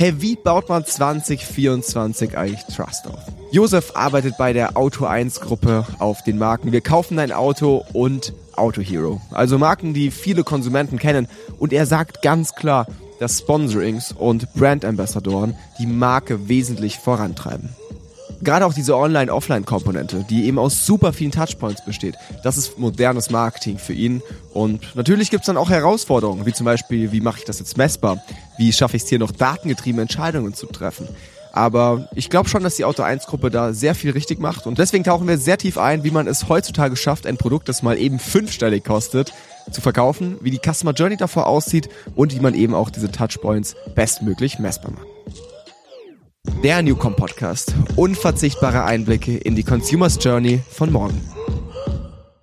Hey, wie baut man 2024 eigentlich Trust auf? Josef arbeitet bei der Auto 1 Gruppe auf den Marken Wir kaufen ein Auto und Auto Hero. Also Marken, die viele Konsumenten kennen. Und er sagt ganz klar, dass Sponsorings und Brand Ambassadoren die Marke wesentlich vorantreiben. Gerade auch diese Online-Offline-Komponente, die eben aus super vielen Touchpoints besteht, das ist modernes Marketing für ihn. Und natürlich gibt es dann auch Herausforderungen, wie zum Beispiel, wie mache ich das jetzt messbar? Wie schaffe ich es hier noch datengetriebene Entscheidungen zu treffen? Aber ich glaube schon, dass die Auto 1 Gruppe da sehr viel richtig macht und deswegen tauchen wir sehr tief ein, wie man es heutzutage schafft, ein Produkt, das mal eben fünfstellig kostet, zu verkaufen, wie die Customer Journey davor aussieht und wie man eben auch diese Touchpoints bestmöglich messbar macht. Der Newcom Podcast. Unverzichtbare Einblicke in die Consumers Journey von morgen.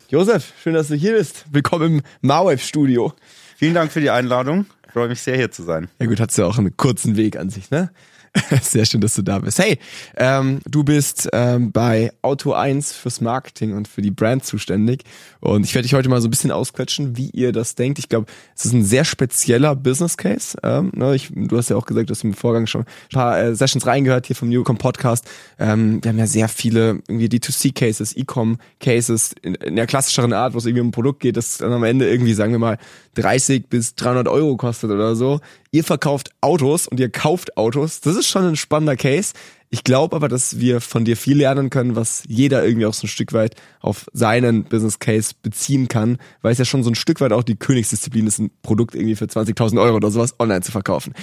Josef, schön, dass du hier bist. Willkommen im Marwave Studio. Vielen Dank für die Einladung. Ich freue mich sehr, hier zu sein. Ja gut, hast du ja auch einen kurzen Weg an sich, ne? Sehr schön, dass du da bist. Hey, ähm, du bist ähm, bei Auto 1 fürs Marketing und für die Brand zuständig. Und ich werde dich heute mal so ein bisschen ausquetschen, wie ihr das denkt. Ich glaube, es ist ein sehr spezieller Business Case. Ähm, ne, ich, du hast ja auch gesagt, du hast im Vorgang schon ein paar äh, Sessions reingehört hier vom Newcom Podcast. Ähm, wir haben ja sehr viele irgendwie D2C-Cases, E-Com-Cases in, in der klassischeren Art, wo es irgendwie um ein Produkt geht, das dann am Ende irgendwie, sagen wir mal, 30 bis 300 Euro kostet oder so. Ihr verkauft Autos und ihr kauft Autos. Das ist schon ein spannender Case. Ich glaube aber, dass wir von dir viel lernen können, was jeder irgendwie auch so ein Stück weit auf seinen Business Case beziehen kann, weil es ja schon so ein Stück weit auch die Königsdisziplin ist, ein Produkt irgendwie für 20.000 Euro oder sowas online zu verkaufen.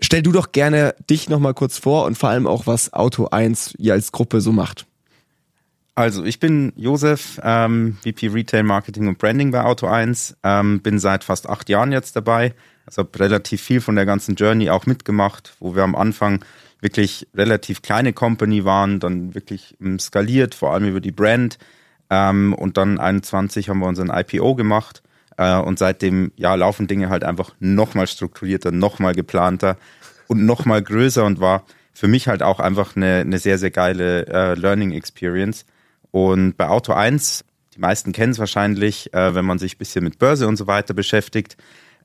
Stell du doch gerne dich nochmal kurz vor und vor allem auch, was Auto 1 ihr als Gruppe so macht. Also ich bin Josef, ähm, VP Retail Marketing und Branding bei Auto 1, ähm, bin seit fast acht Jahren jetzt dabei, also habe relativ viel von der ganzen Journey auch mitgemacht, wo wir am Anfang wirklich relativ kleine Company waren, dann wirklich ähm, skaliert, vor allem über die Brand ähm, und dann 21 haben wir unseren IPO gemacht äh, und seitdem ja laufen Dinge halt einfach nochmal strukturierter, nochmal geplanter und nochmal größer und war für mich halt auch einfach eine, eine sehr, sehr geile äh, Learning Experience und bei Auto 1, die meisten kennen es wahrscheinlich, äh, wenn man sich ein bisschen mit Börse und so weiter beschäftigt.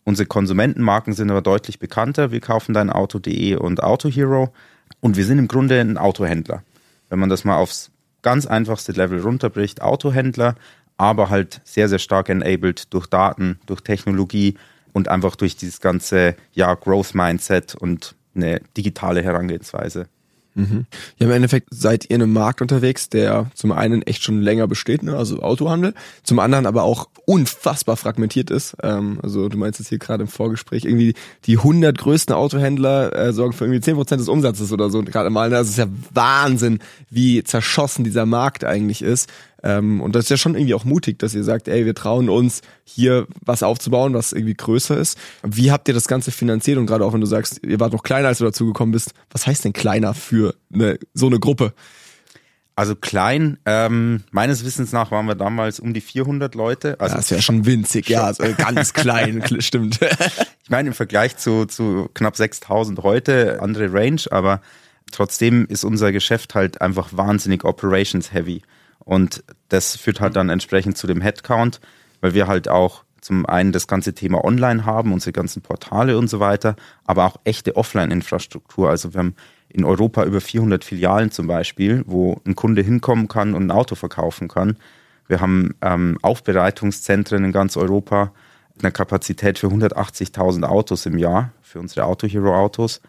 Unsere Konsumentenmarken sind aber deutlich bekannter. Wir kaufen dein Auto.de und Auto Hero. Und wir sind im Grunde ein Autohändler. Wenn man das mal aufs ganz einfachste Level runterbricht, Autohändler, aber halt sehr, sehr stark enabled durch Daten, durch Technologie und einfach durch dieses ganze ja, Growth Mindset und eine digitale Herangehensweise. Mhm. Ja, im Endeffekt seid ihr in einem Markt unterwegs, der zum einen echt schon länger besteht, ne? also Autohandel, zum anderen aber auch unfassbar fragmentiert ist. Ähm, also du meinst jetzt hier gerade im Vorgespräch, irgendwie die 100 größten Autohändler äh, sorgen für irgendwie 10% des Umsatzes oder so gerade mal. Ne? Das ist ja Wahnsinn, wie zerschossen dieser Markt eigentlich ist. Ähm, und das ist ja schon irgendwie auch mutig, dass ihr sagt, ey, wir trauen uns hier was aufzubauen, was irgendwie größer ist. Wie habt ihr das Ganze finanziert? Und gerade auch wenn du sagst, ihr wart noch kleiner, als du dazu gekommen bist, was heißt denn kleiner für eine, so eine Gruppe? Also klein, ähm, meines Wissens nach waren wir damals um die 400 Leute. Also das ist ja schon winzig, schon. ja, also ganz klein, stimmt. ich meine, im Vergleich zu, zu knapp 6000 heute, andere Range, aber trotzdem ist unser Geschäft halt einfach wahnsinnig operations heavy. Und das führt halt dann entsprechend zu dem Headcount, weil wir halt auch zum einen das ganze Thema online haben, unsere ganzen Portale und so weiter, aber auch echte Offline-Infrastruktur. Also wir haben in Europa über 400 Filialen zum Beispiel, wo ein Kunde hinkommen kann und ein Auto verkaufen kann. Wir haben ähm, Aufbereitungszentren in ganz Europa mit einer Kapazität für 180.000 Autos im Jahr für unsere Auto Hero Autos.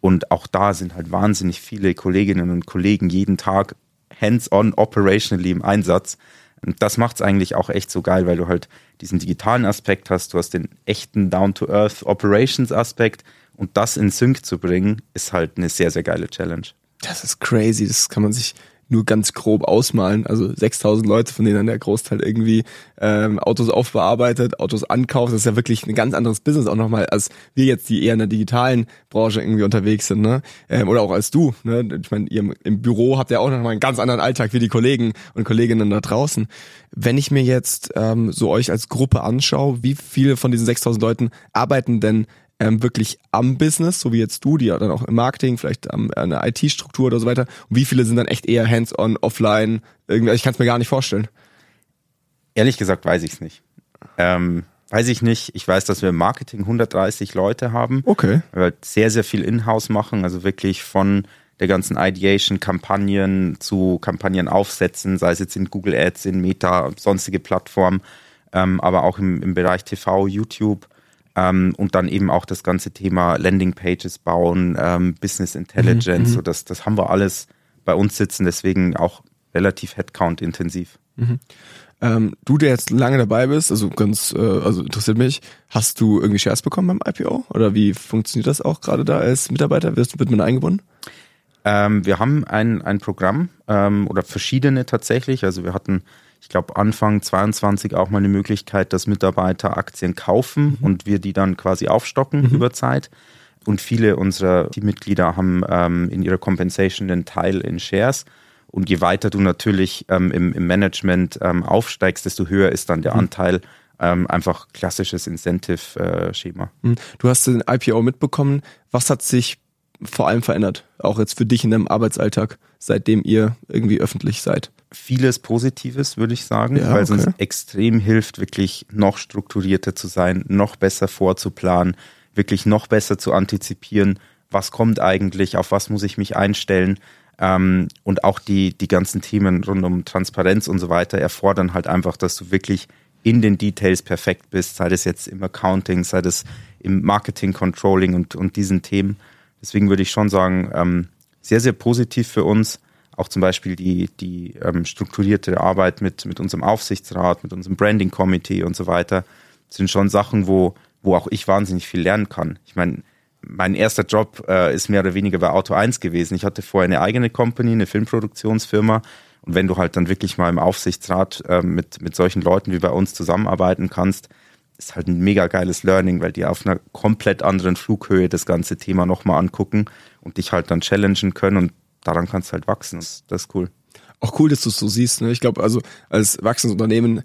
Und auch da sind halt wahnsinnig viele Kolleginnen und Kollegen jeden Tag hands-on operationally im Einsatz. Und das macht es eigentlich auch echt so geil, weil du halt diesen digitalen Aspekt hast, du hast den echten Down-to-Earth Operations Aspekt und das in Sync zu bringen, ist halt eine sehr, sehr geile Challenge. Das ist crazy, das kann man sich nur ganz grob ausmalen. Also 6000 Leute, von denen der Großteil irgendwie ähm, Autos aufbearbeitet, Autos ankauft. Das ist ja wirklich ein ganz anderes Business auch nochmal, als wir jetzt, die eher in der digitalen Branche irgendwie unterwegs sind. Ne? Ähm, oder auch als du. Ne? Ich meine, ihr im Büro habt ja auch nochmal einen ganz anderen Alltag wie die Kollegen und Kolleginnen da draußen. Wenn ich mir jetzt ähm, so euch als Gruppe anschaue, wie viele von diesen 6000 Leuten arbeiten denn ähm, wirklich am Business, so wie jetzt du, die ja dann auch im Marketing, vielleicht am, eine IT-Struktur oder so weiter. Und wie viele sind dann echt eher hands-on, offline? Irgendwie, ich kann es mir gar nicht vorstellen. Ehrlich gesagt weiß ich es nicht. Ähm, Weiß ich nicht. Ich weiß, dass wir im Marketing 130 Leute haben. Okay. Wir halt sehr, sehr viel in-house machen. Also wirklich von der ganzen Ideation-Kampagnen zu Kampagnen aufsetzen, sei es jetzt in Google Ads, in Meta, sonstige Plattformen, ähm, aber auch im, im Bereich TV, YouTube ähm, und dann eben auch das ganze Thema Landing-Pages bauen, ähm, Business Intelligence, mhm, so das, das haben wir alles bei uns sitzen, deswegen auch relativ Headcount-intensiv. Mhm. Ähm, du, der jetzt lange dabei bist, also ganz, äh, also interessiert mich, hast du irgendwie Shares bekommen beim IPO? Oder wie funktioniert das auch gerade da als Mitarbeiter? Wirst, wird man eingebunden? Ähm, wir haben ein, ein Programm ähm, oder verschiedene tatsächlich. Also wir hatten, ich glaube, Anfang 22 auch mal eine Möglichkeit, dass Mitarbeiter Aktien kaufen mhm. und wir die dann quasi aufstocken mhm. über Zeit. Und viele unserer Teammitglieder haben ähm, in ihrer Compensation den Teil in Shares. Und je weiter du natürlich ähm, im, im, Management ähm, aufsteigst, desto höher ist dann der mhm. Anteil. Ähm, einfach klassisches Incentive-Schema. Mhm. Du hast den IPO mitbekommen. Was hat sich vor allem verändert? Auch jetzt für dich in deinem Arbeitsalltag, seitdem ihr irgendwie öffentlich seid? Vieles Positives, würde ich sagen, ja, weil es uns extrem hilft, wirklich noch strukturierter zu sein, noch besser vorzuplanen, wirklich noch besser zu antizipieren, was kommt eigentlich, auf was muss ich mich einstellen. Ähm, und auch die, die ganzen Themen rund um Transparenz und so weiter erfordern halt einfach, dass du wirklich in den Details perfekt bist, sei das jetzt im Accounting, sei das im Marketing, Controlling und, und diesen Themen. Deswegen würde ich schon sagen, ähm, sehr, sehr positiv für uns. Auch zum Beispiel die, die ähm, strukturierte Arbeit mit, mit unserem Aufsichtsrat, mit unserem Branding Committee und so weiter, sind schon Sachen, wo, wo auch ich wahnsinnig viel lernen kann. Ich meine, mein erster Job äh, ist mehr oder weniger bei Auto 1 gewesen. Ich hatte vorher eine eigene Company, eine Filmproduktionsfirma. Und wenn du halt dann wirklich mal im Aufsichtsrat äh, mit, mit solchen Leuten wie bei uns zusammenarbeiten kannst, ist halt ein mega geiles Learning, weil die auf einer komplett anderen Flughöhe das ganze Thema nochmal angucken und dich halt dann challengen können und daran kannst du halt wachsen. Das, das ist cool. Auch cool, dass du es so siehst. Ne? Ich glaube, also als wachsendes Unternehmen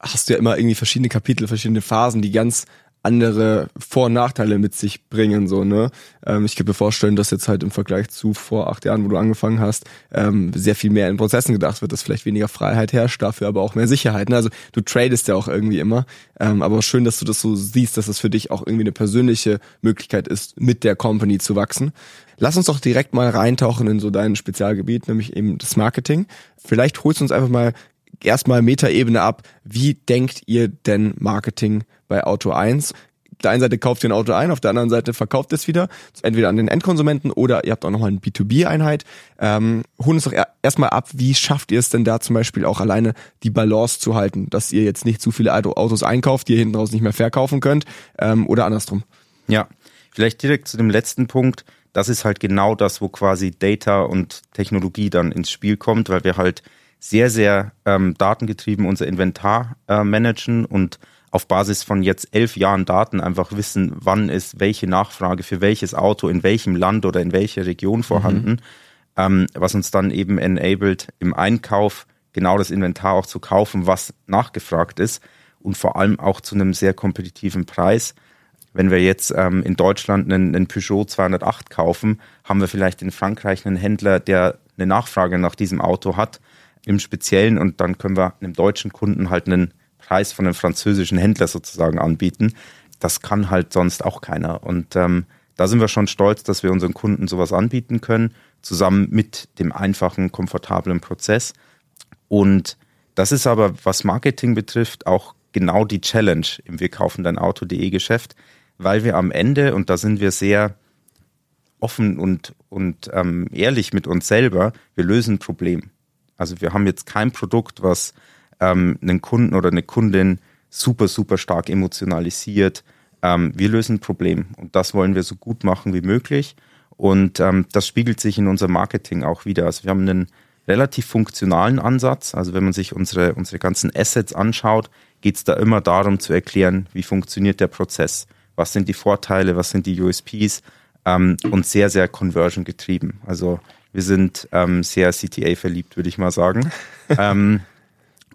hast du ja immer irgendwie verschiedene Kapitel, verschiedene Phasen, die ganz andere Vor- und Nachteile mit sich bringen, so, ne? Ähm, ich kann mir vorstellen, dass jetzt halt im Vergleich zu vor acht Jahren, wo du angefangen hast, ähm, sehr viel mehr in Prozessen gedacht wird, dass vielleicht weniger Freiheit herrscht, dafür aber auch mehr Sicherheit. Ne? Also du tradest ja auch irgendwie immer. Ähm, aber schön, dass du das so siehst, dass das für dich auch irgendwie eine persönliche Möglichkeit ist, mit der Company zu wachsen. Lass uns doch direkt mal reintauchen in so dein Spezialgebiet, nämlich eben das Marketing. Vielleicht holst du uns einfach mal erstmal Metaebene ab. Wie denkt ihr denn Marketing bei Auto 1? Auf der einen Seite kauft ihr ein Auto ein, auf der anderen Seite verkauft es wieder, entweder an den Endkonsumenten oder ihr habt auch nochmal eine B2B-Einheit. Ähm, holen uns doch erstmal ab, wie schafft ihr es denn da zum Beispiel auch alleine die Balance zu halten, dass ihr jetzt nicht zu viele Autos einkauft, die ihr hinten raus nicht mehr verkaufen könnt ähm, oder andersrum? Ja, vielleicht direkt zu dem letzten Punkt. Das ist halt genau das, wo quasi Data und Technologie dann ins Spiel kommt, weil wir halt sehr, sehr ähm, datengetrieben unser Inventar äh, managen und auf Basis von jetzt elf Jahren Daten einfach wissen, wann ist welche Nachfrage für welches Auto in welchem Land oder in welcher Region vorhanden, mhm. ähm, was uns dann eben enabled, im Einkauf genau das Inventar auch zu kaufen, was nachgefragt ist und vor allem auch zu einem sehr kompetitiven Preis. Wenn wir jetzt ähm, in Deutschland einen, einen Peugeot 208 kaufen, haben wir vielleicht in Frankreich einen Händler, der eine Nachfrage nach diesem Auto hat im Speziellen und dann können wir einem deutschen Kunden halt einen Preis von einem französischen Händler sozusagen anbieten. Das kann halt sonst auch keiner. Und ähm, da sind wir schon stolz, dass wir unseren Kunden sowas anbieten können, zusammen mit dem einfachen, komfortablen Prozess. Und das ist aber, was Marketing betrifft, auch genau die Challenge im Wir kaufen dein Auto.de Geschäft, weil wir am Ende, und da sind wir sehr offen und, und ähm, ehrlich mit uns selber, wir lösen ein Problem. Also wir haben jetzt kein Produkt, was ähm, einen Kunden oder eine Kundin super, super stark emotionalisiert. Ähm, wir lösen ein Problem und das wollen wir so gut machen wie möglich. Und ähm, das spiegelt sich in unserem Marketing auch wieder. Also wir haben einen relativ funktionalen Ansatz. Also wenn man sich unsere, unsere ganzen Assets anschaut, geht es da immer darum zu erklären, wie funktioniert der Prozess, was sind die Vorteile, was sind die USPs ähm, und sehr, sehr conversion getrieben. Also wir sind ähm, sehr CTA verliebt, würde ich mal sagen. ähm,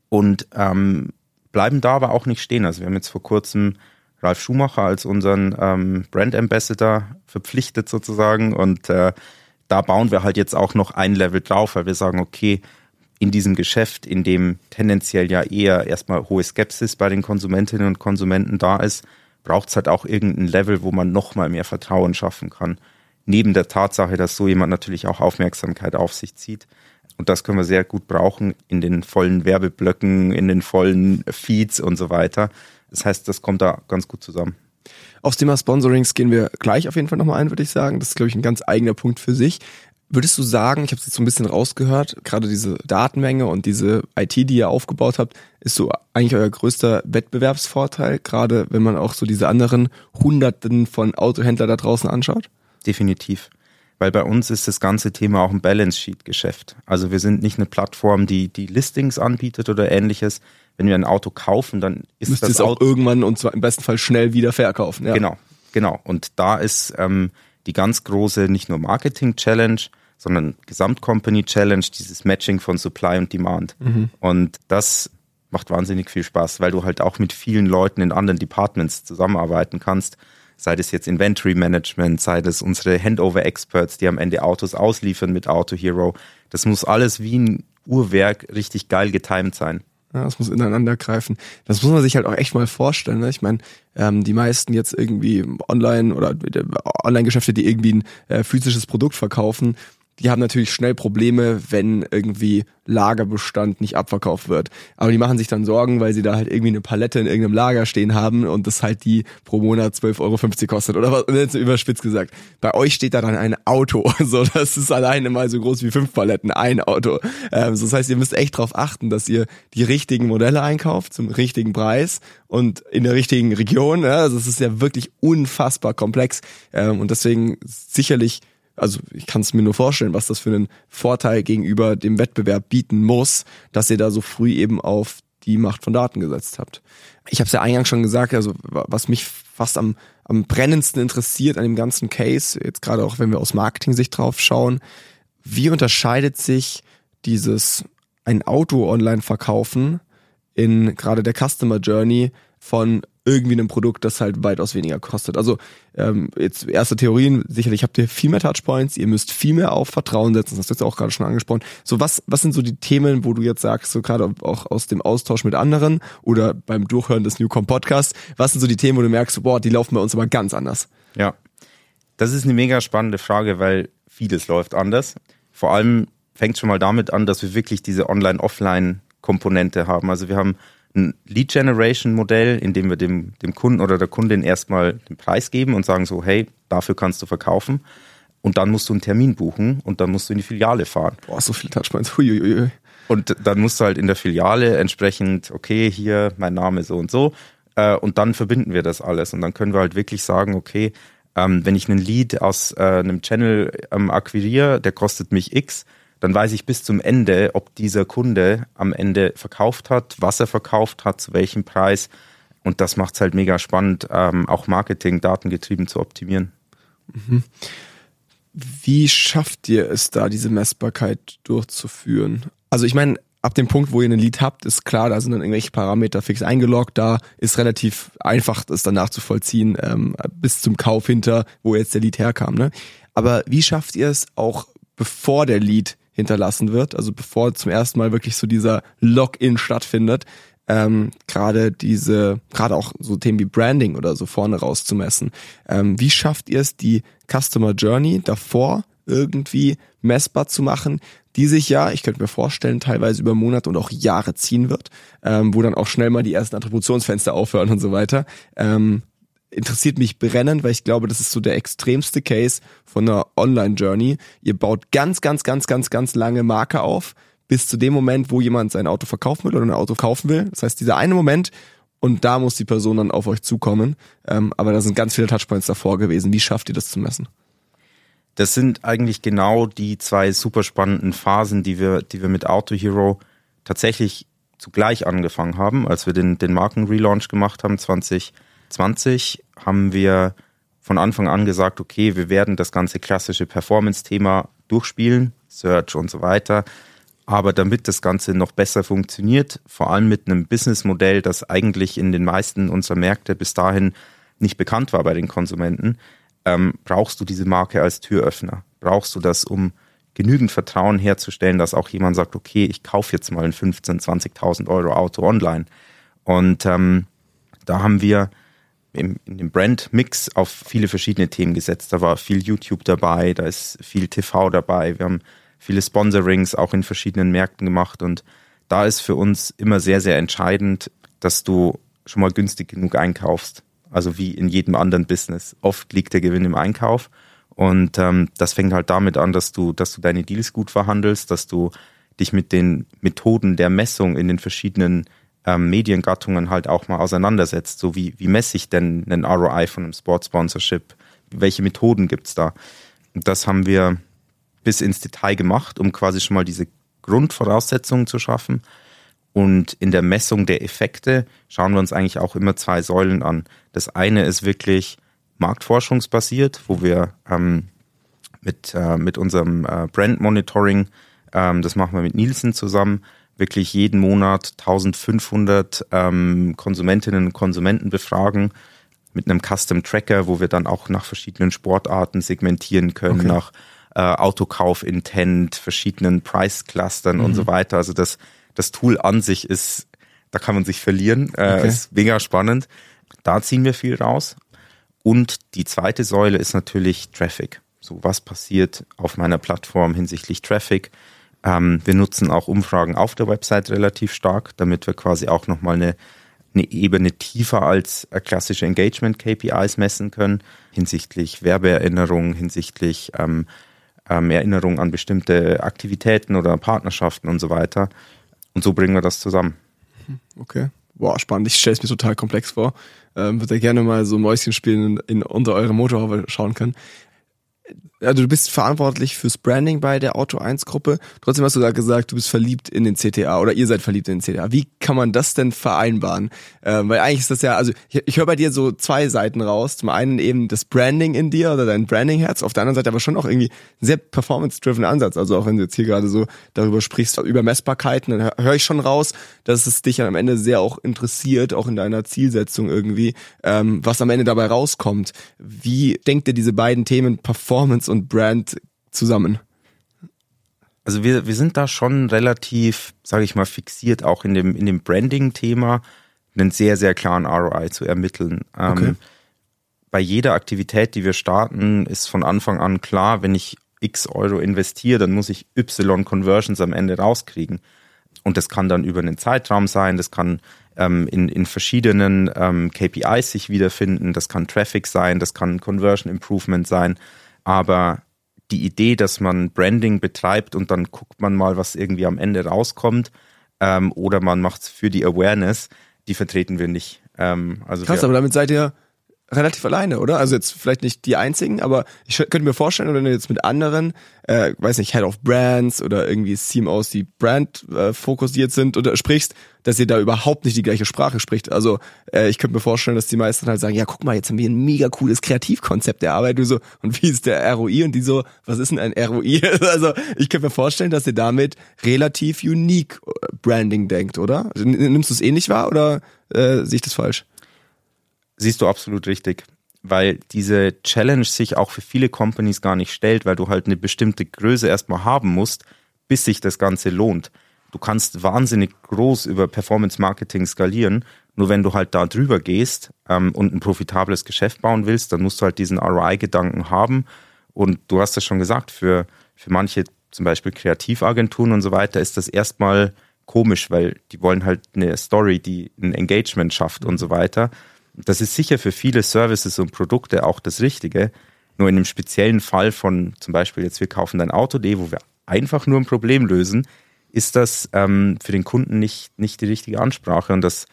und ähm, bleiben da aber auch nicht stehen. Also wir haben jetzt vor kurzem Ralf Schumacher als unseren ähm, Brand Ambassador verpflichtet sozusagen und äh, da bauen wir halt jetzt auch noch ein Level drauf, weil wir sagen, okay, in diesem Geschäft, in dem tendenziell ja eher erstmal hohe Skepsis bei den Konsumentinnen und Konsumenten da ist, braucht es halt auch irgendein Level, wo man nochmal mehr Vertrauen schaffen kann. Neben der Tatsache, dass so jemand natürlich auch Aufmerksamkeit auf sich zieht. Und das können wir sehr gut brauchen in den vollen Werbeblöcken, in den vollen Feeds und so weiter. Das heißt, das kommt da ganz gut zusammen. Aufs Thema Sponsorings gehen wir gleich auf jeden Fall nochmal ein, würde ich sagen. Das ist, glaube ich, ein ganz eigener Punkt für sich. Würdest du sagen, ich habe es jetzt so ein bisschen rausgehört, gerade diese Datenmenge und diese IT, die ihr aufgebaut habt, ist so eigentlich euer größter Wettbewerbsvorteil, gerade wenn man auch so diese anderen Hunderten von Autohändler da draußen anschaut? Definitiv. Weil bei uns ist das ganze Thema auch ein Balance Sheet Geschäft. Also wir sind nicht eine Plattform, die die Listings anbietet oder ähnliches. Wenn wir ein Auto kaufen, dann ist Müsst das es auch Auto irgendwann und zwar im besten Fall schnell wieder verkaufen. Ja. Genau, genau. Und da ist ähm, die ganz große nicht nur Marketing-Challenge, sondern Gesamtcompany-Challenge, dieses Matching von Supply und Demand. Und das macht wahnsinnig viel Spaß, weil du halt auch mit vielen Leuten in anderen Departments zusammenarbeiten kannst. Sei das jetzt Inventory Management, sei das unsere Handover-Experts, die am Ende Autos ausliefern mit Auto Hero. Das muss alles wie ein Uhrwerk richtig geil getimed sein. Ja, das muss ineinander greifen. Das muss man sich halt auch echt mal vorstellen. Ne? Ich meine, ähm, die meisten jetzt irgendwie online oder äh, Online-Geschäfte, die irgendwie ein äh, physisches Produkt verkaufen, die haben natürlich schnell Probleme, wenn irgendwie Lagerbestand nicht abverkauft wird. Aber die machen sich dann Sorgen, weil sie da halt irgendwie eine Palette in irgendeinem Lager stehen haben und das halt die pro Monat 12,50 Euro kostet oder was, jetzt überspitzt gesagt. Bei euch steht da dann ein Auto. So, das ist alleine mal so groß wie fünf Paletten, ein Auto. Ähm, so, das heißt, ihr müsst echt darauf achten, dass ihr die richtigen Modelle einkauft zum richtigen Preis und in der richtigen Region. Ja? Also es ist ja wirklich unfassbar komplex. Ähm, und deswegen sicherlich also ich kann es mir nur vorstellen, was das für einen Vorteil gegenüber dem Wettbewerb bieten muss, dass ihr da so früh eben auf die Macht von Daten gesetzt habt. Ich habe es ja eingangs schon gesagt, also was mich fast am, am brennendsten interessiert an dem ganzen Case, jetzt gerade auch wenn wir aus Marketing-Sicht drauf schauen, wie unterscheidet sich dieses ein Auto online verkaufen in gerade der Customer Journey von irgendwie einem Produkt, das halt weitaus weniger kostet. Also ähm, jetzt erste Theorien, sicherlich habt ihr viel mehr Touchpoints, ihr müsst viel mehr auf Vertrauen setzen, das hast du jetzt auch gerade schon angesprochen. So was, was sind so die Themen, wo du jetzt sagst, so gerade auch aus dem Austausch mit anderen oder beim Durchhören des Newcom Podcasts, was sind so die Themen, wo du merkst, boah, die laufen bei uns aber ganz anders? Ja, das ist eine mega spannende Frage, weil vieles läuft anders. Vor allem fängt schon mal damit an, dass wir wirklich diese Online-Offline-Komponente haben. Also wir haben ein Lead Generation Modell, in dem wir dem, dem Kunden oder der Kundin erstmal den Preis geben und sagen so, hey, dafür kannst du verkaufen. Und dann musst du einen Termin buchen und dann musst du in die Filiale fahren. Boah, so viele Touchpoints. Huiuiui. Und dann musst du halt in der Filiale entsprechend, okay, hier mein Name so und so. Äh, und dann verbinden wir das alles. Und dann können wir halt wirklich sagen, okay, ähm, wenn ich einen Lead aus äh, einem Channel ähm, akquiriere, der kostet mich X, dann weiß ich bis zum Ende, ob dieser Kunde am Ende verkauft hat, was er verkauft hat, zu welchem Preis. Und das macht es halt mega spannend, ähm, auch Marketing datengetrieben zu optimieren. Mhm. Wie schafft ihr es da, diese Messbarkeit durchzuführen? Also ich meine, ab dem Punkt, wo ihr ein Lied habt, ist klar, da sind dann irgendwelche Parameter fix eingeloggt, da ist relativ einfach, das dann nachzuvollziehen, ähm, bis zum Kauf hinter, wo jetzt der Lied herkam. Ne? Aber wie schafft ihr es auch, bevor der Lied hinterlassen wird, also bevor zum ersten Mal wirklich so dieser Login stattfindet, ähm, gerade diese, gerade auch so Themen wie Branding oder so vorne rauszumessen. Ähm, wie schafft ihr es, die Customer Journey davor irgendwie messbar zu machen, die sich ja, ich könnte mir vorstellen, teilweise über Monate und auch Jahre ziehen wird, ähm, wo dann auch schnell mal die ersten Attributionsfenster aufhören und so weiter. Ähm, interessiert mich brennend, weil ich glaube, das ist so der extremste Case von einer Online-Journey. Ihr baut ganz, ganz, ganz, ganz, ganz lange Marke auf, bis zu dem Moment, wo jemand sein Auto verkaufen will oder ein Auto kaufen will. Das heißt, dieser eine Moment, und da muss die Person dann auf euch zukommen. Ähm, aber da sind ganz viele Touchpoints davor gewesen. Wie schafft ihr das zu messen? Das sind eigentlich genau die zwei super spannenden Phasen, die wir, die wir mit Auto Hero tatsächlich zugleich angefangen haben, als wir den, den Markenrelaunch gemacht haben 2020, haben wir von Anfang an gesagt, okay, wir werden das ganze klassische Performance-Thema durchspielen, Search und so weiter. Aber damit das Ganze noch besser funktioniert, vor allem mit einem Businessmodell, das eigentlich in den meisten unserer Märkte bis dahin nicht bekannt war bei den Konsumenten, ähm, brauchst du diese Marke als Türöffner. Brauchst du das, um genügend Vertrauen herzustellen, dass auch jemand sagt, okay, ich kaufe jetzt mal ein 15.000, 20.000 Euro Auto online. Und ähm, da haben wir im, in dem Brand-Mix auf viele verschiedene Themen gesetzt. Da war viel YouTube dabei, da ist viel TV dabei. Wir haben viele Sponsorings auch in verschiedenen Märkten gemacht und da ist für uns immer sehr, sehr entscheidend, dass du schon mal günstig genug einkaufst. Also wie in jedem anderen Business. Oft liegt der Gewinn im Einkauf. Und ähm, das fängt halt damit an, dass du, dass du deine Deals gut verhandelst, dass du dich mit den Methoden der Messung in den verschiedenen ähm, Mediengattungen halt auch mal auseinandersetzt. So wie, wie messe ich denn einen ROI von einem Sportsponsorship? Welche Methoden gibt's da? Und das haben wir bis ins Detail gemacht, um quasi schon mal diese Grundvoraussetzungen zu schaffen. Und in der Messung der Effekte schauen wir uns eigentlich auch immer zwei Säulen an. Das eine ist wirklich marktforschungsbasiert, wo wir ähm, mit, äh, mit unserem äh, Brand Monitoring, ähm, das machen wir mit Nielsen zusammen, wirklich jeden Monat 1500 ähm, Konsumentinnen und Konsumenten befragen mit einem Custom Tracker, wo wir dann auch nach verschiedenen Sportarten segmentieren können, okay. nach äh, Autokauf-Intent, verschiedenen Price-Clustern mhm. und so mhm. weiter. Also das, das Tool an sich ist, da kann man sich verlieren, äh, okay. ist mega spannend. Da ziehen wir viel raus. Und die zweite Säule ist natürlich Traffic. So, was passiert auf meiner Plattform hinsichtlich Traffic? Ähm, wir nutzen auch Umfragen auf der Website relativ stark, damit wir quasi auch nochmal eine, eine Ebene tiefer als äh, klassische Engagement-KPIs messen können, hinsichtlich Werbeerinnerungen, hinsichtlich ähm, ähm, Erinnerungen an bestimmte Aktivitäten oder Partnerschaften und so weiter. Und so bringen wir das zusammen. Okay. Boah, spannend. Ich stelle es mir total komplex vor. Ähm, würde ja gerne mal so Mäuschen spielen in, in unter eure Motorhaube schauen können also du bist verantwortlich fürs Branding bei der Auto 1 Gruppe. Trotzdem hast du da gesagt, du bist verliebt in den CTA oder ihr seid verliebt in den CTA. Wie kann man das denn vereinbaren? Ähm, weil eigentlich ist das ja, also ich, ich höre bei dir so zwei Seiten raus. Zum einen eben das Branding in dir oder dein Branding-Herz, auf der anderen Seite aber schon auch irgendwie ein sehr performance-driven Ansatz. Also auch wenn du jetzt hier gerade so darüber sprichst, über Messbarkeiten, dann höre ich schon raus, dass es dich am Ende sehr auch interessiert, auch in deiner Zielsetzung irgendwie, ähm, was am Ende dabei rauskommt. Wie denkt ihr diese beiden Themen Performance und Brand zusammen? Also wir, wir sind da schon relativ, sage ich mal, fixiert, auch in dem, in dem Branding-Thema einen sehr, sehr klaren ROI zu ermitteln. Ähm, okay. Ähm, bei jeder Aktivität, die wir starten, ist von Anfang an klar, wenn ich X Euro investiere, dann muss ich Y Conversions am Ende rauskriegen. Und das kann dann über einen Zeitraum sein, das kann ähm, in, in verschiedenen ähm, KPIs sich wiederfinden, das kann Traffic sein, das kann Conversion Improvement sein. Aber die Idee, dass man Branding betreibt und dann guckt man mal, was irgendwie am Ende rauskommt, ähm, oder man macht es für die Awareness, die vertreten wir nicht. Ähm, also Krass, aber damit seid ihr relativ alleine, oder? Also jetzt vielleicht nicht die einzigen, aber ich könnte mir vorstellen, wenn du jetzt mit anderen, äh, weiß nicht, Head of Brands oder irgendwie CMOs, die Brand äh, fokussiert sind oder sprichst, dass ihr da überhaupt nicht die gleiche Sprache spricht. Also äh, ich könnte mir vorstellen, dass die meisten halt sagen, ja, guck mal, jetzt haben wir ein mega cooles Kreativkonzept der Arbeit. Du so, und wie ist der ROI? Und die so, was ist denn ein ROI? also ich könnte mir vorstellen, dass ihr damit relativ unique äh, Branding denkt, oder? Nimmst du es ähnlich wahr oder äh, sehe ich das falsch? Siehst du absolut richtig, weil diese Challenge sich auch für viele Companies gar nicht stellt, weil du halt eine bestimmte Größe erstmal haben musst, bis sich das Ganze lohnt. Du kannst wahnsinnig groß über Performance Marketing skalieren, nur wenn du halt da drüber gehst ähm, und ein profitables Geschäft bauen willst, dann musst du halt diesen ROI-Gedanken haben. Und du hast das schon gesagt, für, für manche zum Beispiel Kreativagenturen und so weiter ist das erstmal komisch, weil die wollen halt eine Story, die ein Engagement schafft und so weiter. Das ist sicher für viele Services und Produkte auch das Richtige. Nur in einem speziellen Fall von zum Beispiel jetzt wir kaufen dein Auto.de, wo wir einfach nur ein Problem lösen, ist das ähm, für den Kunden nicht, nicht die richtige Ansprache. Und das,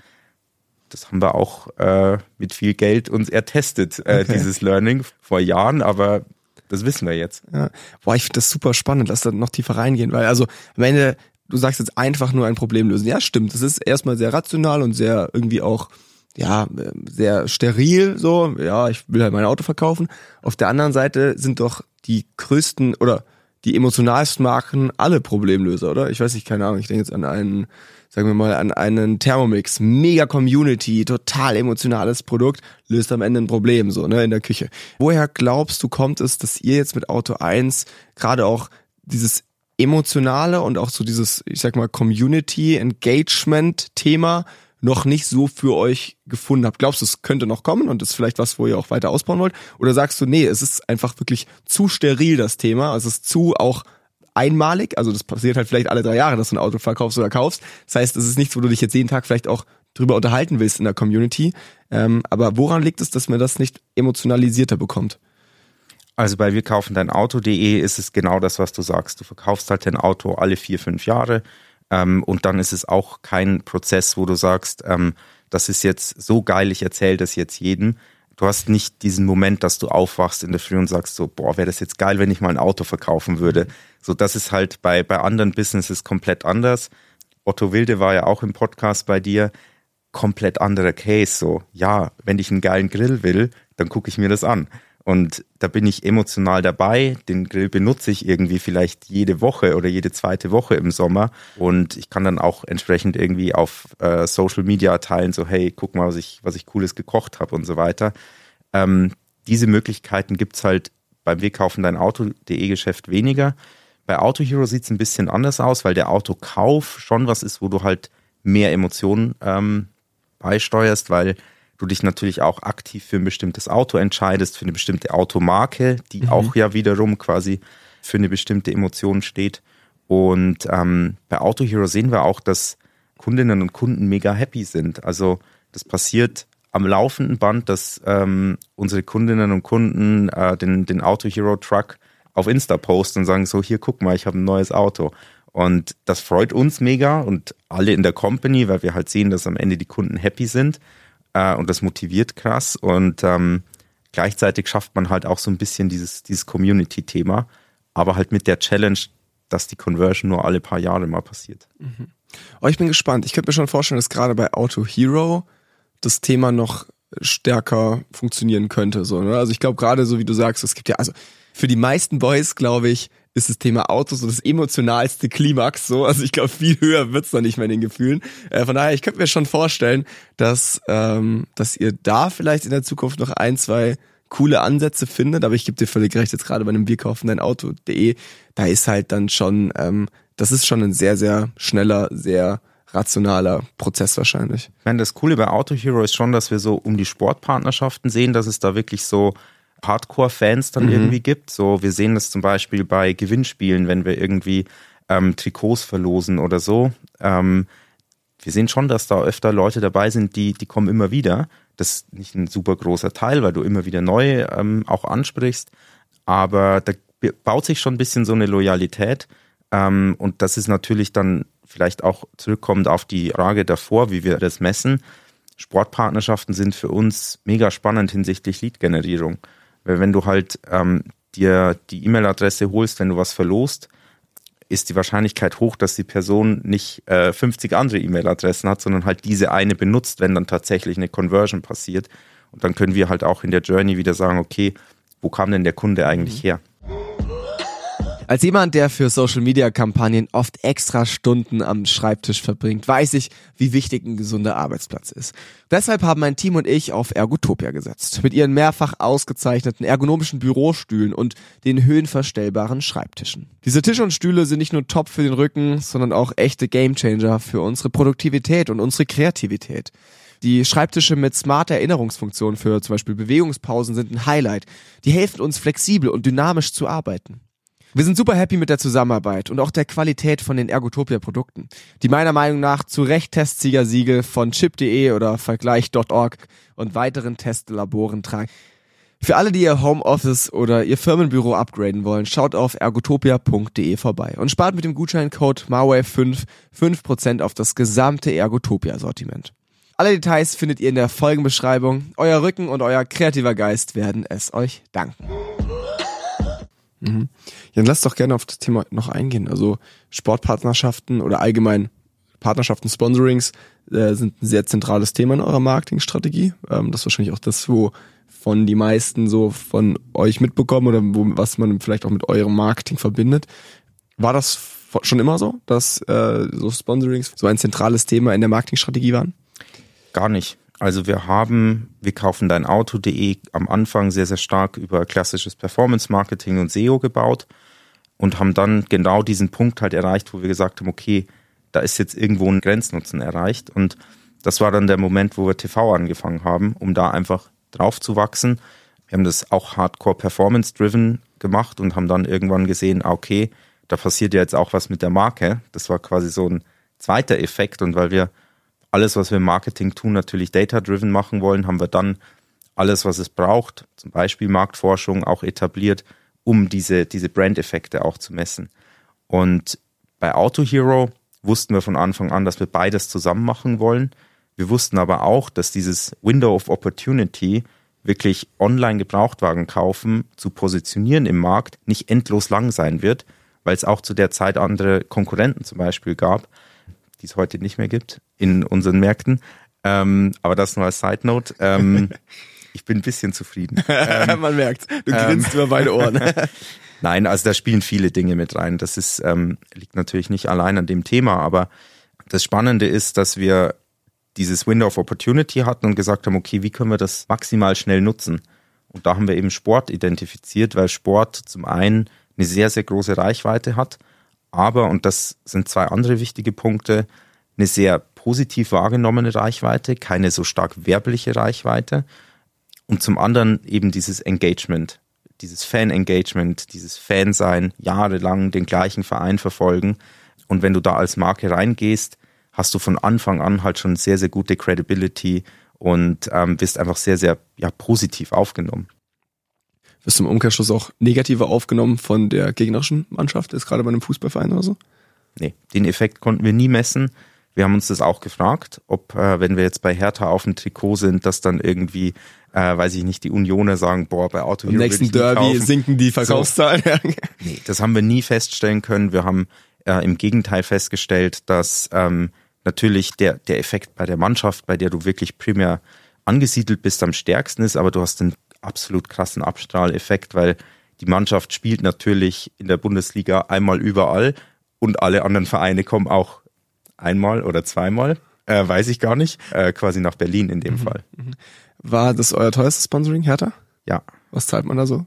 das haben wir auch äh, mit viel Geld uns ertestet, äh, okay. dieses Learning vor Jahren, aber das wissen wir jetzt. Ja. Boah, ich finde das super spannend, lass da noch tiefer reingehen, weil also am Ende, du sagst jetzt einfach nur ein Problem lösen. Ja, stimmt. Das ist erstmal sehr rational und sehr irgendwie auch ja, sehr steril, so, ja, ich will halt mein Auto verkaufen. Auf der anderen Seite sind doch die größten oder die emotionalsten Marken alle Problemlöser, oder? Ich weiß nicht, keine Ahnung, ich denke jetzt an einen, sagen wir mal, an einen Thermomix, mega Community, total emotionales Produkt, löst am Ende ein Problem, so, ne, in der Küche. Woher glaubst du, kommt es, dass ihr jetzt mit Auto 1 gerade auch dieses emotionale und auch so dieses, ich sag mal, Community Engagement Thema noch nicht so für euch gefunden habt. Glaubst du, es könnte noch kommen und ist vielleicht was, wo ihr auch weiter ausbauen wollt? Oder sagst du, nee, es ist einfach wirklich zu steril, das Thema. Es ist zu auch einmalig. Also das passiert halt vielleicht alle drei Jahre, dass du ein Auto verkaufst oder kaufst. Das heißt, es ist nichts, wo du dich jetzt jeden Tag vielleicht auch drüber unterhalten willst in der Community. Ähm, aber woran liegt es, dass man das nicht emotionalisierter bekommt? Also bei wir kaufen dein Auto.de ist es genau das, was du sagst. Du verkaufst halt dein Auto alle vier, fünf Jahre ähm, und dann ist es auch kein Prozess, wo du sagst, ähm, das ist jetzt so geil, ich erzähle das jetzt jedem. Du hast nicht diesen Moment, dass du aufwachst in der Früh und sagst so, boah, wäre das jetzt geil, wenn ich mal ein Auto verkaufen würde. So, das ist halt bei, bei anderen Businesses komplett anders. Otto Wilde war ja auch im Podcast bei dir. Komplett anderer Case. So, ja, wenn ich einen geilen Grill will, dann gucke ich mir das an. Und da bin ich emotional dabei. Den Grill benutze ich irgendwie vielleicht jede Woche oder jede zweite Woche im Sommer. Und ich kann dann auch entsprechend irgendwie auf äh, Social Media teilen, so hey, guck mal, was ich, was ich Cooles gekocht habe und so weiter. Ähm, diese Möglichkeiten gibt's halt beim Wir kaufen dein Auto.de Geschäft weniger. Bei Auto Hero sieht's ein bisschen anders aus, weil der Autokauf schon was ist, wo du halt mehr Emotionen ähm, beisteuerst, weil du dich natürlich auch aktiv für ein bestimmtes Auto entscheidest, für eine bestimmte Automarke, die mhm. auch ja wiederum quasi für eine bestimmte Emotion steht. Und ähm, bei Auto Hero sehen wir auch, dass Kundinnen und Kunden mega happy sind. Also das passiert am laufenden Band, dass ähm, unsere Kundinnen und Kunden äh, den, den Auto Hero Truck auf Insta posten und sagen so, hier guck mal, ich habe ein neues Auto. Und das freut uns mega und alle in der Company, weil wir halt sehen, dass am Ende die Kunden happy sind äh, und das motiviert krass und ähm, gleichzeitig schafft man halt auch so ein bisschen dieses, dieses Community-Thema, aber halt mit der Challenge, dass die Conversion nur alle paar Jahre mal passiert. Mhm. Oh, ich bin gespannt. Ich könnte mir schon vorstellen, dass gerade bei Auto Hero das Thema noch stärker funktionieren könnte. So, ne? Also ich glaube gerade so wie du sagst, es gibt ja, also für die meisten Boys, glaube ich, ist das Thema Autos so das emotionalste Klimax so. Also ich glaube, viel höher wird's noch nicht mehr in den Gefühlen. Äh, von daher, ich könnte mir schon vorstellen, dass, ähm, dass ihr da vielleicht in der Zukunft noch ein, zwei coole Ansätze findet, aber ich gebe dir völlig recht, jetzt gerade bei einem Bierkaufen dein Auto.de, da ist halt dann schon, ähm, das ist schon ein sehr, sehr schneller, sehr rationaler Prozess wahrscheinlich. Ich meine, das Coole bei Auto Hero ist schon, dass wir so um die Sportpartnerschaften sehen, dass es da wirklich so Hardcore-Fans dann mhm. irgendwie gibt. So, wir sehen das zum Beispiel bei Gewinnspielen, wenn wir irgendwie ähm, Trikots verlosen oder so. Ähm, wir sehen schon, dass da öfter Leute dabei sind, die, die kommen immer wieder. Das ist nicht ein super großer Teil, weil du immer wieder neu ähm, auch ansprichst. Aber da baut sich schon ein bisschen so eine Loyalität. Ähm, und das ist natürlich dann vielleicht auch zurückkommend auf die Frage davor, wie wir das messen. Sportpartnerschaften sind für uns mega spannend hinsichtlich Lead-Generierung. Weil wenn du halt ähm, dir die E-Mail-Adresse holst, wenn du was verlost, ist die Wahrscheinlichkeit hoch, dass die Person nicht äh, 50 andere E-Mail-Adressen hat, sondern halt diese eine benutzt, wenn dann tatsächlich eine Conversion passiert. Und dann können wir halt auch in der Journey wieder sagen, okay, wo kam denn der Kunde eigentlich mhm. her? Als jemand, der für Social-Media-Kampagnen oft extra Stunden am Schreibtisch verbringt, weiß ich, wie wichtig ein gesunder Arbeitsplatz ist. Deshalb haben mein Team und ich auf Ergotopia gesetzt. Mit ihren mehrfach ausgezeichneten ergonomischen Bürostühlen und den höhenverstellbaren Schreibtischen. Diese Tische und Stühle sind nicht nur top für den Rücken, sondern auch echte Gamechanger für unsere Produktivität und unsere Kreativität. Die Schreibtische mit smart Erinnerungsfunktionen für zum Beispiel Bewegungspausen sind ein Highlight. Die helfen uns flexibel und dynamisch zu arbeiten. Wir sind super happy mit der Zusammenarbeit und auch der Qualität von den Ergotopia-Produkten, die meiner Meinung nach zu Recht Testsiegersiegel von chip.de oder Vergleich.org und weiteren Testlaboren tragen. Für alle, die ihr Homeoffice oder ihr Firmenbüro upgraden wollen, schaut auf ergotopia.de vorbei und spart mit dem Gutscheincode MARWAVE5 5% auf das gesamte Ergotopia-Sortiment. Alle Details findet ihr in der Folgenbeschreibung. Euer Rücken und euer kreativer Geist werden es euch danken. Mhm. Dann lass doch gerne auf das Thema noch eingehen. Also Sportpartnerschaften oder allgemein Partnerschaften, Sponsorings äh, sind ein sehr zentrales Thema in eurer Marketingstrategie. Ähm, das ist wahrscheinlich auch das, wo von die meisten so von euch mitbekommen oder wo, was man vielleicht auch mit eurem Marketing verbindet. War das schon immer so, dass äh, so Sponsorings so ein zentrales Thema in der Marketingstrategie waren? Gar nicht. Also wir haben, wir kaufen dein Auto.de am Anfang sehr, sehr stark über klassisches Performance Marketing und SEO gebaut. und haben dann genau diesen Punkt halt erreicht, wo wir gesagt haben, okay, da ist jetzt irgendwo ein Grenznutzen erreicht und das war dann der Moment, wo wir TV angefangen haben, um da einfach drauf zu wachsen. Wir haben das auch Hardcore Performance Driven gemacht und haben dann irgendwann gesehen, ah, okay, da passiert ja jetzt auch was mit der Marke. Das war quasi so ein zweiter Effekt und weil wir alles, was wir im Marketing tun, natürlich data-driven machen wollen, haben wir dann alles, was es braucht, zum Beispiel Marktforschung, auch etabliert, um diese, diese Brand-Effekte auch zu messen. Und bei Auto Hero wussten wir von Anfang an, dass wir beides zusammen machen wollen. Wir wussten aber auch, dass dieses Window of Opportunity wirklich online Gebrauchtwagen kaufen, zu positionieren im Markt, nicht endlos lang sein wird, weil es auch zu der Zeit andere Konkurrenten zum Beispiel gab, die es heute nicht mehr gibt in unseren Märkten. Ähm, aber das nur als Side Note. Ähm, ich bin ein bisschen zufrieden. Ähm, Man merkt, du grinst ähm, über beide Ohren. Nein, also da spielen viele Dinge mit rein. Das ist, ähm, liegt natürlich nicht allein an dem Thema, aber das Spannende ist, dass wir dieses Window of Opportunity hatten und gesagt haben, okay, wie können wir das maximal schnell nutzen? Und da haben wir eben Sport identifiziert, weil Sport zum einen eine sehr, sehr große Reichweite hat, aber, und das sind zwei andere wichtige Punkte, eine sehr positiv wahrgenommene Reichweite, keine so stark werbliche Reichweite und zum anderen eben dieses Engagement, dieses Fan-Engagement, dieses Fansein, jahrelang den gleichen Verein verfolgen und wenn du da als Marke reingehst, hast du von Anfang an halt schon sehr, sehr gute Credibility und ähm, bist einfach sehr, sehr ja, positiv aufgenommen. Wirst du im Umkehrschluss auch negativer aufgenommen von der gegnerischen Mannschaft, ist gerade bei einem Fußballverein oder so? Nee, den Effekt konnten wir nie messen. Wir haben uns das auch gefragt, ob, äh, wenn wir jetzt bei Hertha auf dem Trikot sind, dass dann irgendwie, äh, weiß ich nicht, die Unioner sagen, boah, bei Auto Im nächsten Derby sinken die Verkaufszahlen. So. nee, das haben wir nie feststellen können. Wir haben äh, im Gegenteil festgestellt, dass ähm, natürlich der, der Effekt bei der Mannschaft, bei der du wirklich primär angesiedelt bist, am stärksten ist, aber du hast einen absolut krassen Abstrahleffekt, weil die Mannschaft spielt natürlich in der Bundesliga einmal überall und alle anderen Vereine kommen auch einmal oder zweimal, äh, weiß ich gar nicht, äh, quasi nach Berlin in dem mhm. Fall. Mhm. War das euer teuerstes Sponsoring, Hertha? Ja. Was zahlt man da so?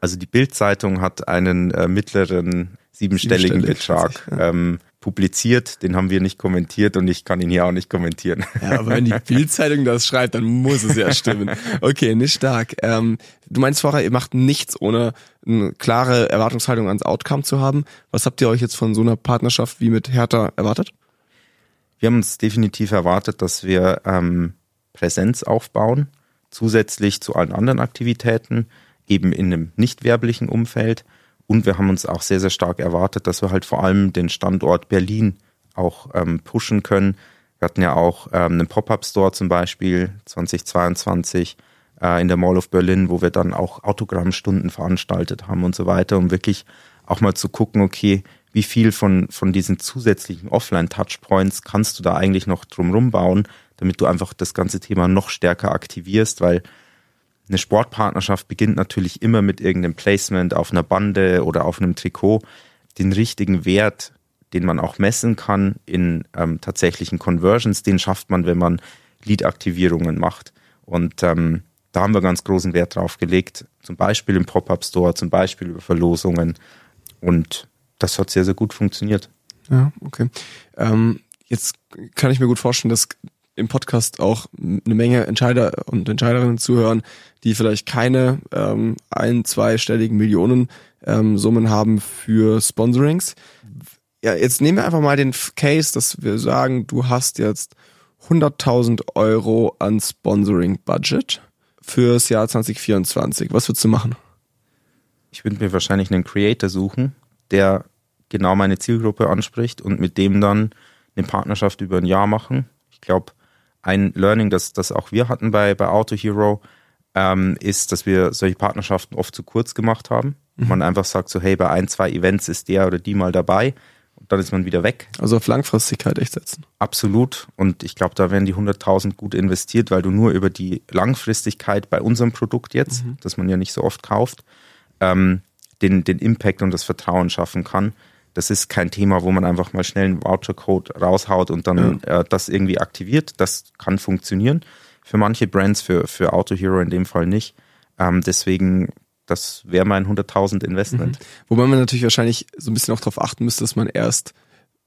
Also die Bild-Zeitung hat einen äh, mittleren siebenstelligen Betrag. Ja. Ähm, publiziert, den haben wir nicht kommentiert und ich kann ihn hier auch nicht kommentieren. Ja, aber wenn die Bildzeitung das schreibt, dann muss es ja stimmen. Okay, nicht stark. Ähm, du meinst vorher, ihr macht nichts, ohne eine klare Erwartungshaltung ans Outcome zu haben. Was habt ihr euch jetzt von so einer Partnerschaft wie mit Hertha erwartet? Wir haben uns definitiv erwartet, dass wir ähm, Präsenz aufbauen, zusätzlich zu allen anderen Aktivitäten, eben in einem nicht werblichen Umfeld und wir haben uns auch sehr, sehr stark erwartet, dass wir halt vor allem den Standort Berlin auch ähm, pushen können. Wir hatten ja auch ähm, einen Pop-up-Store zum Beispiel 2022 äh, in der Mall of Berlin, wo wir dann auch Autogrammstunden veranstaltet haben und so weiter, um wirklich auch mal zu gucken, okay, wie viel von, von diesen zusätzlichen Offline-Touchpoints kannst du da eigentlich noch drumrum bauen, damit du einfach das ganze Thema noch stärker aktivierst, weil eine Sportpartnerschaft beginnt natürlich immer mit irgendeinem Placement auf einer Bande oder auf einem Trikot. Den richtigen Wert, den man auch messen kann in ähm, tatsächlichen Conversions, den schafft man, wenn man Lead-Aktivierungen macht. Und ähm, da haben wir ganz großen Wert drauf gelegt, zum Beispiel im Pop-Up-Store, zum Beispiel über Verlosungen. Und das hat sehr, sehr gut funktioniert. Ja, okay. Ähm, jetzt kann ich mir gut vorstellen, dass im Podcast auch eine Menge Entscheider und Entscheiderinnen zuhören, die vielleicht keine ähm, ein-, zweistelligen Millionen ähm, Summen haben für Sponsorings. Ja, jetzt nehmen wir einfach mal den Case, dass wir sagen, du hast jetzt 100.000 Euro an Sponsoring-Budget fürs Jahr 2024. Was würdest du machen? Ich würde mir wahrscheinlich einen Creator suchen, der genau meine Zielgruppe anspricht und mit dem dann eine Partnerschaft über ein Jahr machen. Ich glaube, ein Learning, das, das auch wir hatten bei, bei Auto Hero, ähm, ist, dass wir solche Partnerschaften oft zu kurz gemacht haben. Mhm. Man einfach sagt so, hey, bei ein, zwei Events ist der oder die mal dabei und dann ist man wieder weg. Also auf Langfristigkeit echt setzen. Absolut. Und ich glaube, da werden die 100.000 gut investiert, weil du nur über die Langfristigkeit bei unserem Produkt jetzt, mhm. das man ja nicht so oft kauft, ähm, den, den Impact und das Vertrauen schaffen kann das ist kein Thema, wo man einfach mal schnell einen Voucher-Code raushaut und dann ja. äh, das irgendwie aktiviert. Das kann funktionieren. Für manche Brands, für, für Auto Hero in dem Fall nicht. Ähm, deswegen, das wäre mein 100.000 Investment. Mhm. Wobei man natürlich wahrscheinlich so ein bisschen auch darauf achten müsste, dass man erst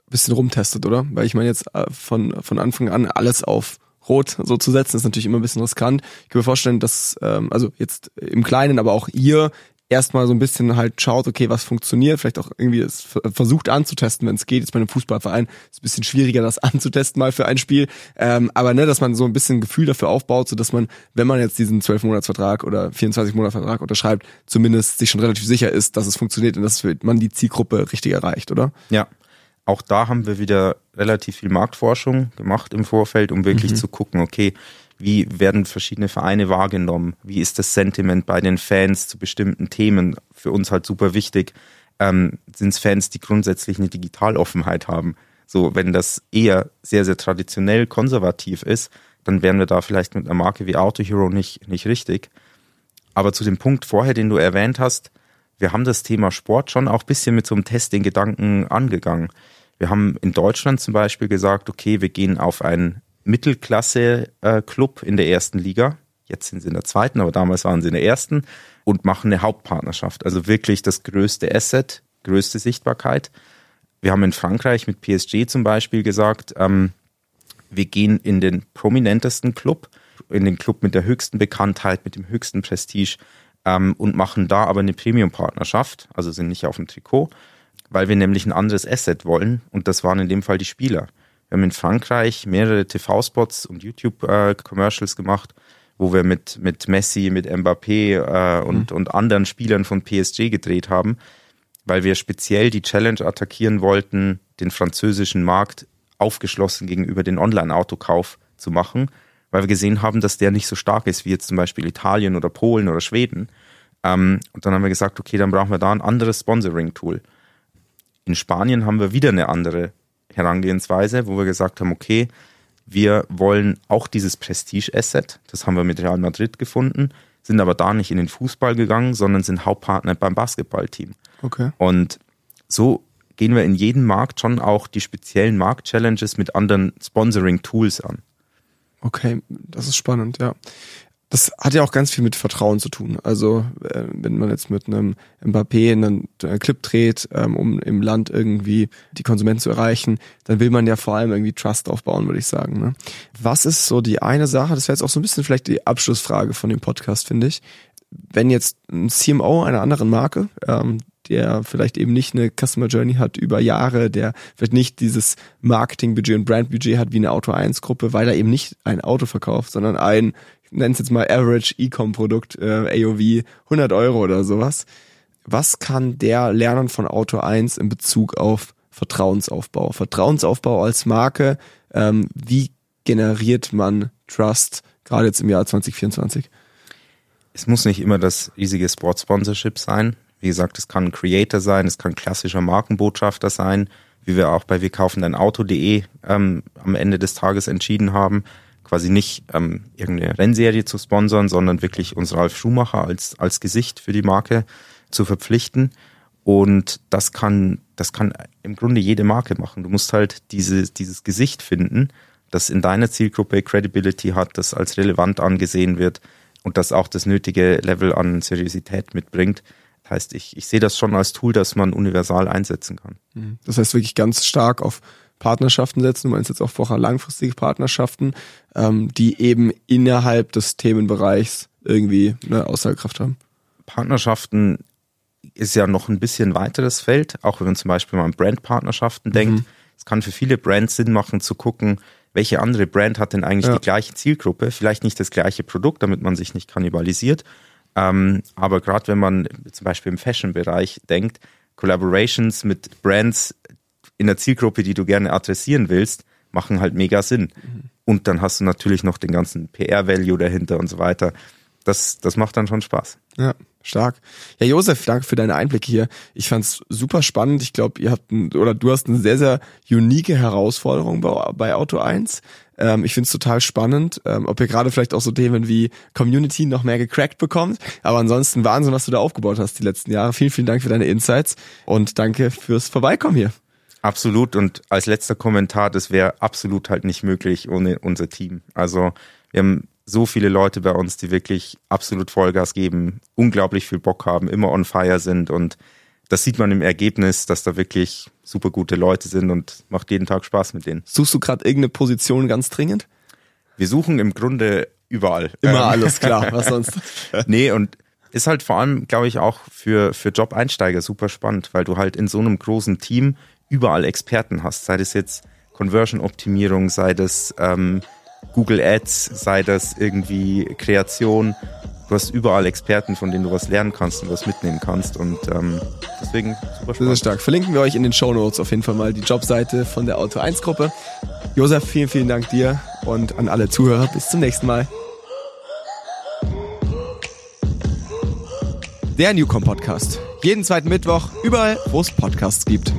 ein bisschen rumtestet, oder? Weil ich meine jetzt äh, von, von Anfang an alles auf Rot so zu setzen, ist natürlich immer ein bisschen riskant. Ich kann mir vorstellen, dass, ähm, also jetzt im Kleinen, aber auch ihr erstmal so ein bisschen halt schaut, okay, was funktioniert, vielleicht auch irgendwie es versucht anzutesten, wenn es geht. Jetzt bei einem Fußballverein ist es ein bisschen schwieriger, das anzutesten mal für ein Spiel. Ähm, aber ne, dass man so ein bisschen Gefühl dafür aufbaut, so dass man, wenn man jetzt diesen 12-Monats-Vertrag oder 24-Monats-Vertrag unterschreibt, zumindest sich schon relativ sicher ist, dass es funktioniert und dass man die Zielgruppe richtig erreicht, oder? Ja. Auch da haben wir wieder relativ viel Marktforschung gemacht im Vorfeld, um wirklich mhm. zu gucken, okay, wie werden verschiedene Vereine wahrgenommen? Wie ist das Sentiment bei den Fans zu bestimmten Themen? Für uns halt super wichtig. Ähm, Sind es Fans, die grundsätzlich eine Digitaloffenheit haben? So, wenn das eher sehr, sehr traditionell konservativ ist, dann wären wir da vielleicht mit einer Marke wie Auto Hero nicht, nicht richtig. Aber zu dem Punkt vorher, den du erwähnt hast, wir haben das Thema Sport schon auch ein bisschen mit so einem Testing-Gedanken angegangen. Wir haben in Deutschland zum Beispiel gesagt, okay, wir gehen auf ein Mittelklasse-Club in der ersten Liga. Jetzt sind sie in der zweiten, aber damals waren sie in der ersten und machen eine Hauptpartnerschaft. Also wirklich das größte Asset, größte Sichtbarkeit. Wir haben in Frankreich mit PSG zum Beispiel gesagt, ähm, wir gehen in den prominentesten Club, in den Club mit der höchsten Bekanntheit, mit dem höchsten Prestige ähm, und machen da aber eine Premium-Partnerschaft, also sind nicht auf dem Trikot, weil wir nämlich ein anderes Asset wollen und das waren in dem Fall die Spieler. Wir haben in Frankreich mehrere TV-Spots und YouTube-Commercials gemacht, wo wir mit, mit Messi, mit Mbappé äh, und, mhm. und anderen Spielern von PSG gedreht haben, weil wir speziell die Challenge attackieren wollten, den französischen Markt aufgeschlossen gegenüber den Online-Autokauf zu machen, weil wir gesehen haben, dass der nicht so stark ist wie jetzt zum Beispiel Italien oder Polen oder Schweden. Ähm, und dann haben wir gesagt, okay, dann brauchen wir da ein anderes Sponsoring-Tool. In Spanien haben wir wieder eine andere Herangehensweise, wo wir gesagt haben, okay, wir wollen auch dieses Prestige-Asset, das haben wir mit Real Madrid gefunden, sind aber da nicht in den Fußball gegangen, sondern sind Hauptpartner beim Basketballteam. Okay. Und so gehen wir in jedem Markt schon auch die speziellen Markt-Challenges mit anderen Sponsoring-Tools an. Okay, das ist spannend, ja das hat ja auch ganz viel mit Vertrauen zu tun. Also äh, wenn man jetzt mit einem Mbappé einen, einen Clip dreht, ähm, um im Land irgendwie die Konsumenten zu erreichen, dann will man ja vor allem irgendwie Trust aufbauen, würde ich sagen. Ne? Was ist so die eine Sache, das wäre jetzt auch so ein bisschen vielleicht die Abschlussfrage von dem Podcast, finde ich. Wenn jetzt ein CMO einer anderen Marke, ähm, der vielleicht eben nicht eine Customer Journey hat über Jahre, der vielleicht nicht dieses Marketingbudget und Brandbudget hat wie eine Auto 1 Gruppe, weil er eben nicht ein Auto verkauft, sondern ein nenn's jetzt mal Average E-Com-Produkt, äh, AOV 100 Euro oder sowas. Was kann der lernen von Auto 1 in Bezug auf Vertrauensaufbau? Vertrauensaufbau als Marke, ähm, wie generiert man Trust, gerade jetzt im Jahr 2024? Es muss nicht immer das riesige Sport-Sponsorship sein. Wie gesagt, es kann ein Creator sein, es kann klassischer Markenbotschafter sein, wie wir auch bei wir kaufen dein Auto.de ähm, am Ende des Tages entschieden haben quasi nicht ähm, irgendeine Rennserie zu sponsern, sondern wirklich uns Ralf Schumacher als, als Gesicht für die Marke zu verpflichten. Und das kann, das kann im Grunde jede Marke machen. Du musst halt diese, dieses Gesicht finden, das in deiner Zielgruppe Credibility hat, das als relevant angesehen wird und das auch das nötige Level an Seriosität mitbringt. Das heißt, ich, ich sehe das schon als Tool, das man universal einsetzen kann. Mhm. Das heißt wirklich ganz stark auf Partnerschaften setzen. Du meinst jetzt auch vorher langfristige Partnerschaften, ähm, die eben innerhalb des Themenbereichs irgendwie eine Aussagekraft haben. Partnerschaften ist ja noch ein bisschen weiteres Feld, auch wenn man zum Beispiel mal an Brandpartnerschaften mhm. denkt. Es kann für viele Brands Sinn machen zu gucken, welche andere Brand hat denn eigentlich ja. die gleiche Zielgruppe, vielleicht nicht das gleiche Produkt, damit man sich nicht kannibalisiert. Ähm, aber gerade wenn man zum Beispiel im Fashion-Bereich denkt, Collaborations mit Brands, in der Zielgruppe, die du gerne adressieren willst, machen halt mega Sinn. Mhm. Und dann hast du natürlich noch den ganzen PR-Value dahinter und so weiter. Das, das macht dann schon Spaß. Ja, stark. Ja, Josef, danke für deine Einblicke hier. Ich fand's super spannend. Ich glaube, ihr habt ein, oder du hast eine sehr, sehr unique Herausforderung bei, bei Auto 1. Ähm, ich find's total spannend, ähm, ob ihr gerade vielleicht auch so Themen wie Community noch mehr gecrackt bekommt. Aber ansonsten Wahnsinn, was du da aufgebaut hast die letzten Jahre. Vielen, vielen Dank für deine Insights und danke fürs Vorbeikommen hier. Absolut. Und als letzter Kommentar, das wäre absolut halt nicht möglich ohne unser Team. Also wir haben so viele Leute bei uns, die wirklich absolut Vollgas geben, unglaublich viel Bock haben, immer on fire sind und das sieht man im Ergebnis, dass da wirklich super gute Leute sind und macht jeden Tag Spaß mit denen. Suchst du gerade irgendeine Position ganz dringend? Wir suchen im Grunde überall. Immer ähm. alles klar, was sonst? nee, und ist halt vor allem, glaube ich, auch für, für Job-Einsteiger super spannend, weil du halt in so einem großen Team überall Experten hast. Sei das jetzt Conversion-Optimierung, sei das ähm, Google Ads, sei das irgendwie Kreation. Du hast überall Experten, von denen du was lernen kannst und was mitnehmen kannst. Und ähm, deswegen super spannend. Sehr stark. Verlinken wir euch in den Show Notes auf jeden Fall mal die Jobseite von der Auto 1 Gruppe. Josef, vielen, vielen Dank dir und an alle Zuhörer. Bis zum nächsten Mal. Der Newcom Podcast. Jeden zweiten Mittwoch, überall, wo es Podcasts gibt.